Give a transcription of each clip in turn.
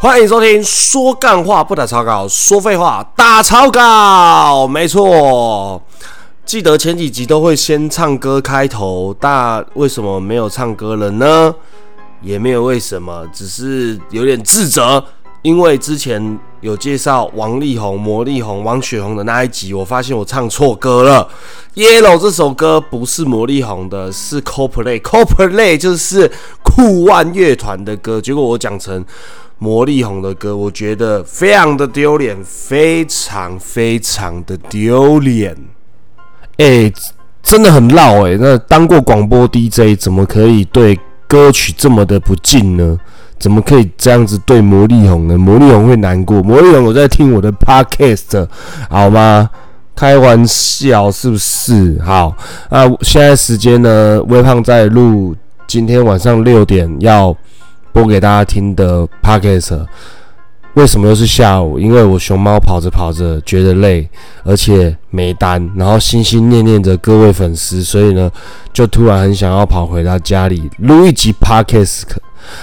欢迎收听说干话不打草稿，说废话打草稿。没错，记得前几集都会先唱歌开头，但为什么没有唱歌了呢？也没有为什么，只是有点自责。因为之前有介绍王力宏、魔力宏、王雪红的那一集，我发现我唱错歌了。Yellow 这首歌不是魔力红的，是 Coldplay，Coldplay 就是酷万乐团的歌。结果我讲成魔力红的歌，我觉得非常的丢脸，非常非常的丢脸。哎，真的很闹哎！那当过广播 DJ，怎么可以对歌曲这么的不敬呢？怎么可以这样子对魔力红呢？魔力红会难过。魔力红，我在听我的 podcast，好吗？开玩笑是不是？好，那现在时间呢？微胖在录今天晚上六点要播给大家听的 podcast。为什么又是下午？因为我熊猫跑着跑着觉得累，而且没单，然后心心念念着各位粉丝，所以呢，就突然很想要跑回到家里录一集 podcast。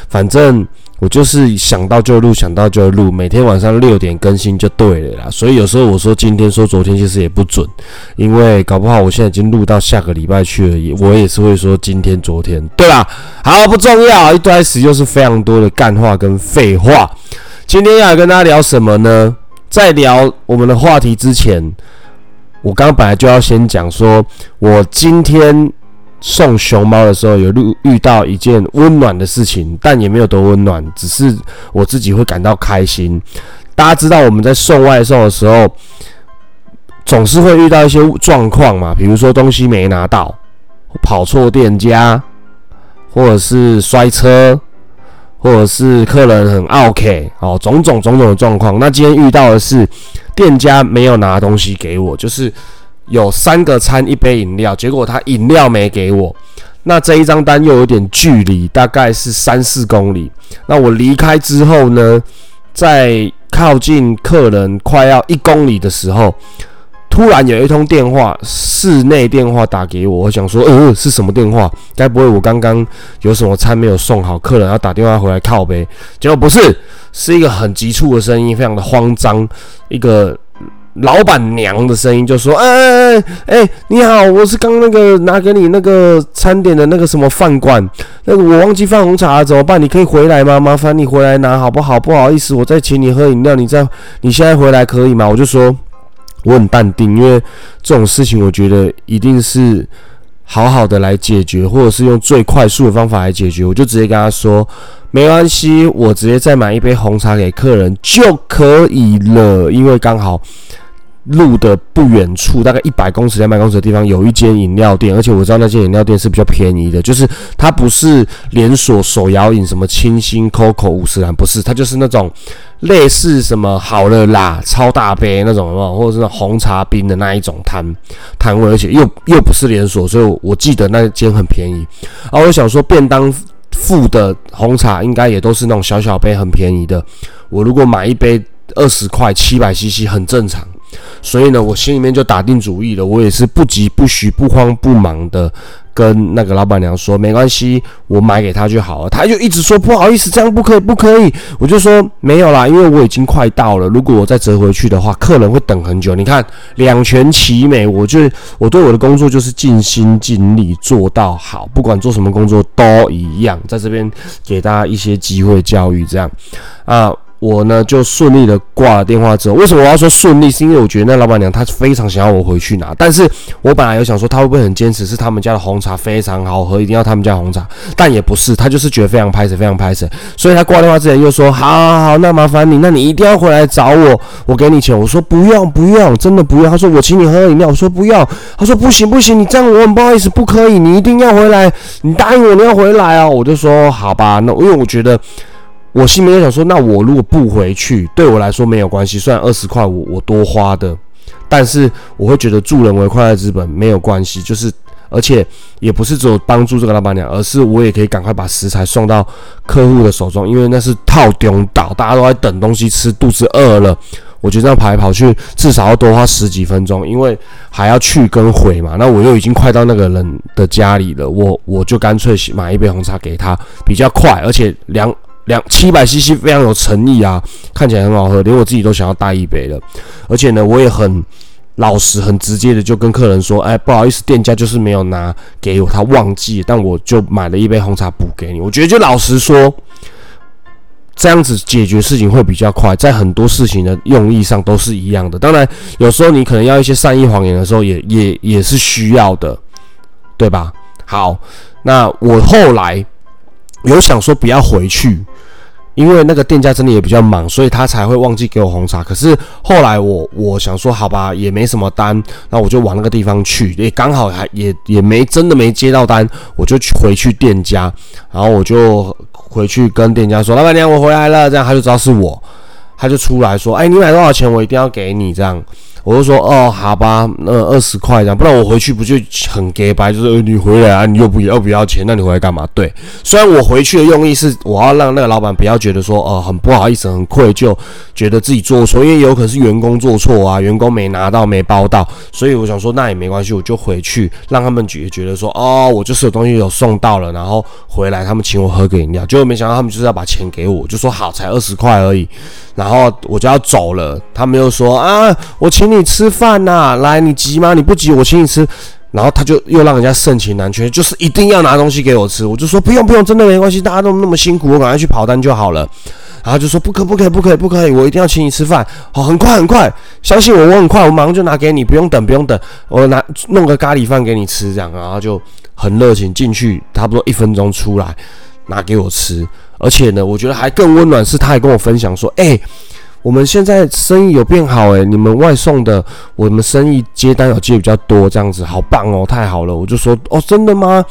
反正我就是想到就录，想到就录，每天晚上六点更新就对了啦。所以有时候我说今天说昨天其实也不准，因为搞不好我现在已经录到下个礼拜去了，也我也是会说今天昨天，对吧？好，不重要，一开始又是非常多的干话跟废话。今天要跟大家聊什么呢？在聊我们的话题之前，我刚本来就要先讲说，我今天。送熊猫的时候有遇遇到一件温暖的事情，但也没有多温暖，只是我自己会感到开心。大家知道我们在送外送的时候，总是会遇到一些状况嘛，比如说东西没拿到，跑错店家，或者是摔车，或者是客人很 OK 哦，种种种种的状况。那今天遇到的是店家没有拿东西给我，就是。有三个餐一杯饮料，结果他饮料没给我，那这一张单又有点距离，大概是三四公里。那我离开之后呢，在靠近客人快要一公里的时候，突然有一通电话，室内电话打给我，我想说，呃，是什么电话？该不会我刚刚有什么餐没有送好，客人要打电话回来靠呗？结果不是，是一个很急促的声音，非常的慌张，一个。老板娘的声音就说：“哎哎哎哎，你好，我是刚那个拿给你那个餐点的那个什么饭馆，那个我忘记放红茶了，怎么办？你可以回来吗？麻烦你回来拿好不好？不好意思，我再请你喝饮料，你再你现在回来可以吗？”我就说我很淡定，因为这种事情我觉得一定是好好的来解决，或者是用最快速的方法来解决。我就直接跟他说：“没关系，我直接再买一杯红茶给客人就可以了，因为刚好。”路的不远处，大概一百公尺、两百公尺的地方，有一间饮料店，而且我知道那间饮料店是比较便宜的，就是它不是连锁手摇饮，什么清新、COCO、五十兰，不是，它就是那种类似什么好了啦、超大杯那种，或者是红茶冰的那一种摊摊位，而且又又不是连锁，所以我我记得那间很便宜。而，我想说便当付的红茶应该也都是那种小小杯，很便宜的。我如果买一杯二十块七百 CC，很正常。所以呢，我心里面就打定主意了，我也是不急不徐、不慌不忙的跟那个老板娘说，没关系，我买给他就好了。他就一直说不好意思，这样不可以，不可以。我就说没有啦，因为我已经快到了，如果我再折回去的话，客人会等很久。你看两全其美，我就我对我的工作就是尽心尽力做到好，不管做什么工作都一样。在这边给大家一些机会教育，这样啊。我呢就顺利的挂了电话之后，为什么我要说顺利？是因为我觉得那老板娘她非常想要我回去拿，但是我本来有想说她会不会很坚持，是他们家的红茶非常好喝，一定要他们家红茶，但也不是，她就是觉得非常拍死，非常拍死，所以她挂电话之前又说，好好好，那麻烦你，那你一定要回来找我，我给你钱。我说不用不用，真的不用。他说我请你喝饮料，我说不要。他说不行不行，你这样我很不好意思，不可以，你一定要回来，你答应我你要回来啊。我就说好吧，那因为我觉得。我心里面想说，那我如果不回去，对我来说没有关系。虽然二十块我我多花的，但是我会觉得助人为快乐之本没有关系。就是，而且也不是只有帮助这个老板娘，而是我也可以赶快把食材送到客户的手中，因为那是套中岛，大家都在等东西吃，肚子饿了。我觉得这样跑来跑去，至少要多花十几分钟，因为还要去跟回嘛。那我又已经快到那个人的家里了，我我就干脆买一杯红茶给他，比较快，而且两。两七百 CC 非常有诚意啊，看起来很好喝，连我自己都想要带一杯了。而且呢，我也很老实、很直接的就跟客人说：“哎，不好意思，店家就是没有拿给我，他忘记，但我就买了一杯红茶补给你。”我觉得就老实说，这样子解决事情会比较快，在很多事情的用意上都是一样的。当然，有时候你可能要一些善意谎言的时候，也也也是需要的，对吧？好，那我后来有想说不要回去。因为那个店家真的也比较忙，所以他才会忘记给我红茶。可是后来我我想说，好吧，也没什么单，那我就往那个地方去，也刚好还也也没真的没接到单，我就去回去店家，然后我就回去跟店家说：“老板娘，我回来了。”这样他就知道是我，他就出来说：“哎，你买多少钱？我一定要给你。”这样。我就说哦，好吧，那二十块这样，不然我回去不就很给白？就是你回来啊，你又不要不要钱，那你回来干嘛？对，虽然我回去的用意是我要让那个老板不要觉得说哦很不好意思、很愧疚，觉得自己做错，因为有可能是员工做错啊，员工没拿到、没包到，所以我想说那也没关系，我就回去让他们觉觉得说哦，我就是有东西有送到了，然后回来他们请我喝个饮料，结果没想到他们就是要把钱给我，就说好才二十块而已。然后我就要走了，他们又说啊，我请你你吃饭呐，来，你急吗？你不急，我请你吃。然后他就又让人家盛情难却，就是一定要拿东西给我吃。我就说不用不用，真的没关系，大家都那么辛苦，我赶快去跑单就好了。然后就说不可不可以不可以不可以，我一定要请你吃饭。好，很快很快，相信我，我很快，我马上就拿给你，不用等不用等，我拿弄个咖喱饭给你吃，这样，然后就很热情进去，差不多一分钟出来拿给我吃。而且呢，我觉得还更温暖，是他还跟我分享说：“哎，我们现在生意有变好，哎，你们外送的，我们生意接单有接比较多，这样子好棒哦，太好了。”我就说：“哦，真的吗？”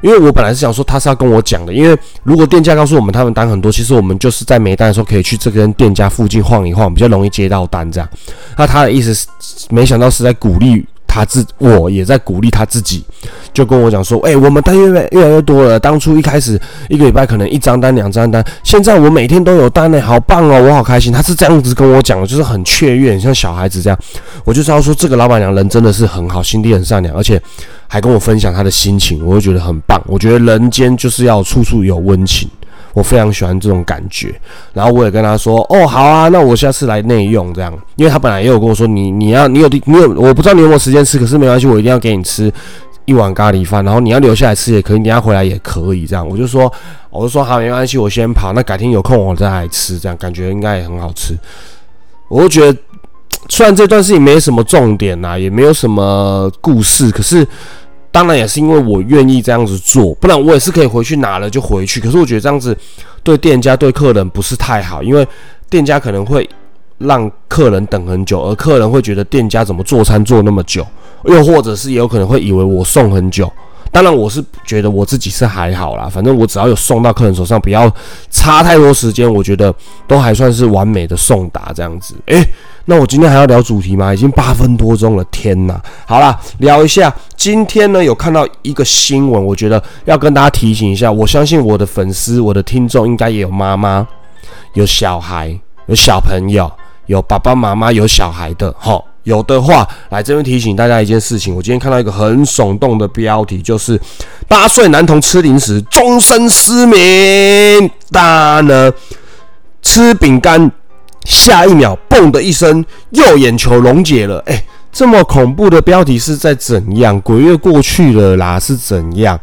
因为我本来是想说他是要跟我讲的，因为如果店家告诉我们他们单很多，其实我们就是在没单的时候可以去这跟店家附近晃一晃，比较容易接到单这样。那他的意思是，没想到是在鼓励。他自我也在鼓励他自己，就跟我讲说：“哎，我们单越越越来越多了。当初一开始一个礼拜可能一张单、两张单，现在我每天都有单呢，好棒哦，我好开心。”他是这样子跟我讲的，就是很雀跃，像小孩子这样。我就知道说，这个老板娘人真的是很好，心地很善良，而且还跟我分享她的心情，我就觉得很棒。我觉得人间就是要处处有温情。我非常喜欢这种感觉，然后我也跟他说：“哦，好啊，那我下次来内用这样。”因为他本来也有跟我说：“你你要你有你有，我不知道你有没有时间吃，可是没关系，我一定要给你吃一碗咖喱饭。然后你要留下来吃也可以，你要回来也可以这样。”我就说：“我就说好，没关系，我先跑，那改天有空我再来吃，这样感觉应该也很好吃。”我就觉得，虽然这段事情没什么重点呐，也没有什么故事，可是。当然也是因为我愿意这样子做，不然我也是可以回去拿了就回去。可是我觉得这样子对店家对客人不是太好，因为店家可能会让客人等很久，而客人会觉得店家怎么做餐做那么久，又或者是有可能会以为我送很久。当然我是觉得我自己是还好啦，反正我只要有送到客人手上，不要差太多时间，我觉得都还算是完美的送达这样子。诶，那我今天还要聊主题吗？已经八分多钟了，天哪！好啦，聊一下。今天呢，有看到一个新闻，我觉得要跟大家提醒一下。我相信我的粉丝、我的听众应该也有妈妈、有小孩、有小朋友、有爸爸妈妈、有小孩的。哈，有的话来这边提醒大家一件事情。我今天看到一个很耸动的标题，就是八岁男童吃零食终身失明。大家呢吃饼干。下一秒，嘣的一声，右眼球溶解了。哎，这么恐怖的标题是在怎样？鬼月过去了啦，是怎样？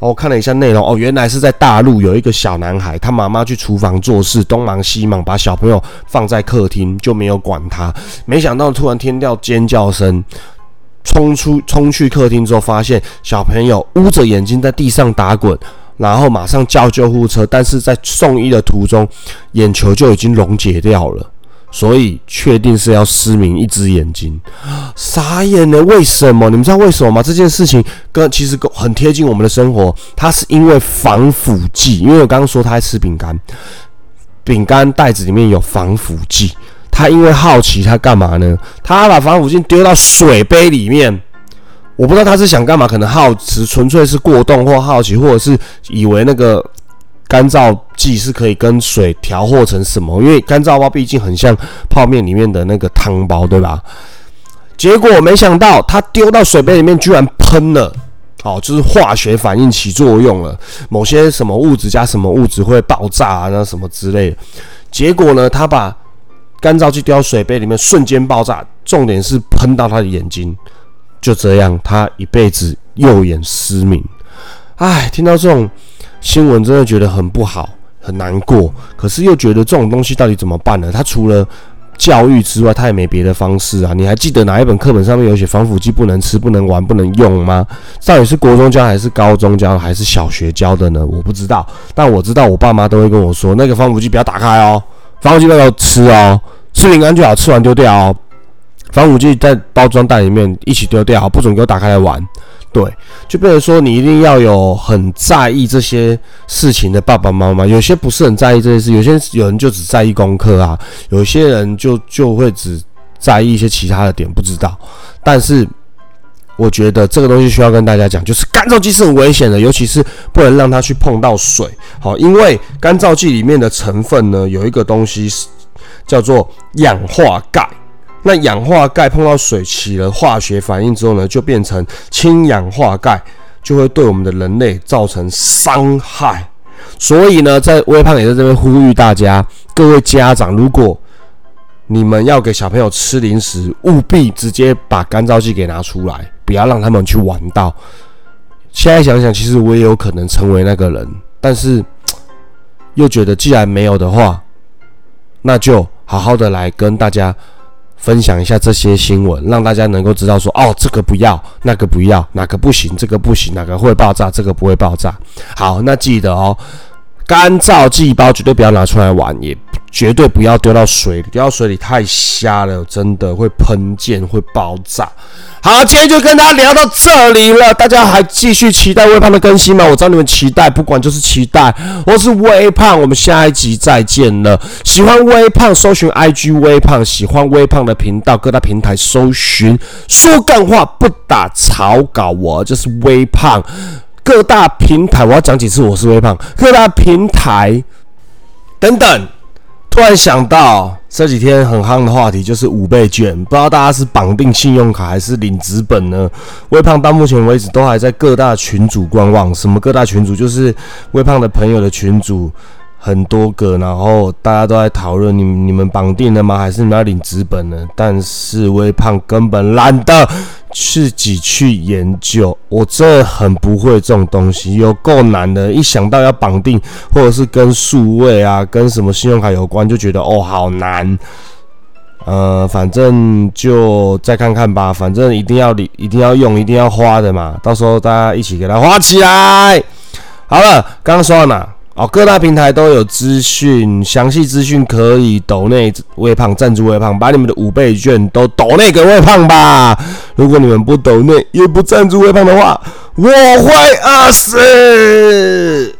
我看了一下内容，哦，原来是在大陆有一个小男孩，他妈妈去厨房做事，东忙西忙，把小朋友放在客厅，就没有管他。没想到突然听到尖叫声，冲出冲去客厅之后，发现小朋友捂着眼睛在地上打滚。然后马上叫救护车，但是在送医的途中，眼球就已经溶解掉了，所以确定是要失明一只眼睛，傻眼了。为什么？你们知道为什么吗？这件事情跟其实很贴近我们的生活。它是因为防腐剂，因为我刚刚说他在吃饼干，饼干袋子里面有防腐剂。他因为好奇，他干嘛呢？他把防腐剂丢到水杯里面。我不知道他是想干嘛，可能好奇，纯粹是过动或好奇，或者是以为那个干燥剂是可以跟水调和成什么？因为干燥包毕竟很像泡面里面的那个汤包，对吧？结果没想到他丢到水杯里面居然喷了，哦，就是化学反应起作用了，某些什么物质加什么物质会爆炸啊，那什么之类的。结果呢，他把干燥剂丢到水杯里面，瞬间爆炸，重点是喷到他的眼睛，就这样，他一辈子右眼失明。唉，听到这种新闻，真的觉得很不好，很难过。可是又觉得这种东西到底怎么办呢？他除了教育之外，他也没别的方式啊！你还记得哪一本课本上面有写防腐剂不能吃、不能玩、不能用吗？到底是国中教还是高中教还是小学教的呢？我不知道，但我知道我爸妈都会跟我说，那个防腐剂不要打开哦，防腐剂不要吃哦，吃饼干就好，吃完丢掉哦。防腐剂在包装袋里面一起丢掉，不准给我打开来玩。对，就变成说你一定要有很在意这些事情的爸爸妈妈，有些不是很在意这些事，有些有人就只在意功课啊，有些人就就会只在意一些其他的点，不知道。但是我觉得这个东西需要跟大家讲，就是干燥剂是很危险的，尤其是不能让它去碰到水，好，因为干燥剂里面的成分呢，有一个东西是叫做氧化钙。那氧化钙碰到水起了化学反应之后呢，就变成氢氧化钙，就会对我们的人类造成伤害。所以呢，在微胖也在这边呼吁大家，各位家长，如果你们要给小朋友吃零食，务必直接把干燥剂给拿出来，不要让他们去玩到。现在想想，其实我也有可能成为那个人，但是又觉得既然没有的话，那就好好的来跟大家。分享一下这些新闻，让大家能够知道说，哦，这个不要，那个不要，哪个不行，这个不行，哪个会爆炸，这个不会爆炸。好，那记得哦，干燥剂包绝对不要拿出来玩，也绝对不要丢到水里，丢到水里太瞎了，真的会喷溅，会爆炸。好，今天就跟大家聊到这里了。大家还继续期待微胖的更新吗？我知道你们期待，不管就是期待。我是微胖，我们下一集再见了。喜欢微胖，搜寻 IG 微胖；喜欢微胖的频道，各大平台搜寻。说干话不打草稿，我就是微胖。各大平台，我要讲几次我是微胖。各大平台等等。突然想到这几天很夯的话题就是五倍券，不知道大家是绑定信用卡还是领纸本呢？微胖到目前为止都还在各大群组观望，什么各大群组就是微胖的朋友的群组。很多个，然后大家都在讨论，你你们绑定了吗？还是你们要领纸本呢？但是微胖根本懒得自己去研究，我这很不会这种东西，有够难的。一想到要绑定，或者是跟数位啊，跟什么信用卡有关，就觉得哦好难。呃，反正就再看看吧，反正一定要领，一定要用，一定要花的嘛。到时候大家一起给它花起来。好了，刚刚说到哪？哦，各大平台都有资讯，详细资讯可以抖内微胖赞助微胖，把你们的五倍券都抖内给微胖吧。如果你们不抖内也不赞助微胖的话，我会饿死。